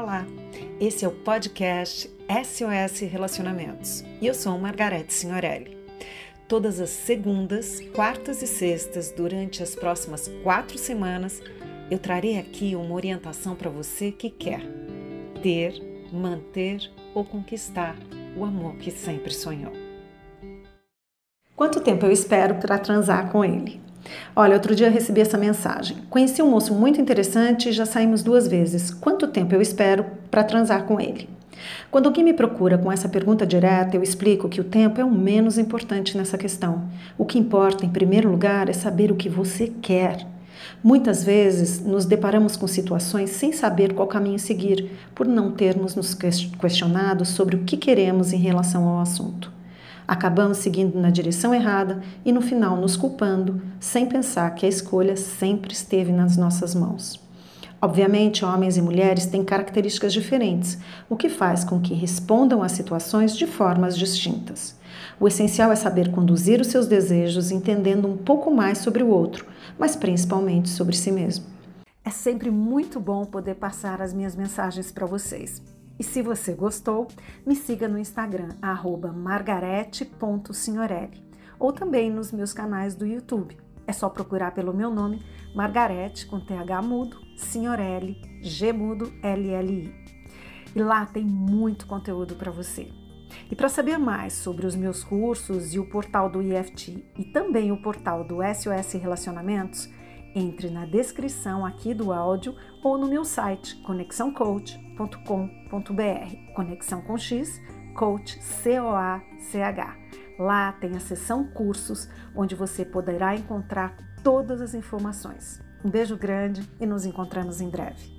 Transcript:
Olá, esse é o podcast SOS Relacionamentos e eu sou Margarete Signorelli. Todas as segundas, quartas e sextas, durante as próximas quatro semanas, eu trarei aqui uma orientação para você que quer ter, manter ou conquistar o amor que sempre sonhou. Quanto tempo eu espero para transar com ele? Olha, outro dia eu recebi essa mensagem. Conheci um moço muito interessante e já saímos duas vezes. Quanto tempo eu espero para transar com ele? Quando alguém me procura com essa pergunta direta, eu explico que o tempo é o menos importante nessa questão. O que importa, em primeiro lugar, é saber o que você quer. Muitas vezes nos deparamos com situações sem saber qual caminho seguir, por não termos nos questionado sobre o que queremos em relação ao assunto. Acabamos seguindo na direção errada e no final nos culpando, sem pensar que a escolha sempre esteve nas nossas mãos. Obviamente, homens e mulheres têm características diferentes, o que faz com que respondam às situações de formas distintas. O essencial é saber conduzir os seus desejos entendendo um pouco mais sobre o outro, mas principalmente sobre si mesmo. É sempre muito bom poder passar as minhas mensagens para vocês. E se você gostou, me siga no Instagram, margarete.signorelli, ou também nos meus canais do YouTube. É só procurar pelo meu nome, Margarete, com TH mudo, Signorelli, G mudo, LLI. E lá tem muito conteúdo para você. E para saber mais sobre os meus cursos e o portal do IFT e também o portal do SOS Relacionamentos, entre na descrição aqui do áudio ou no meu site conexãocoach.com.br. Conexão com X, coach C O A C H. Lá tem a seção cursos, onde você poderá encontrar todas as informações. Um beijo grande e nos encontramos em breve.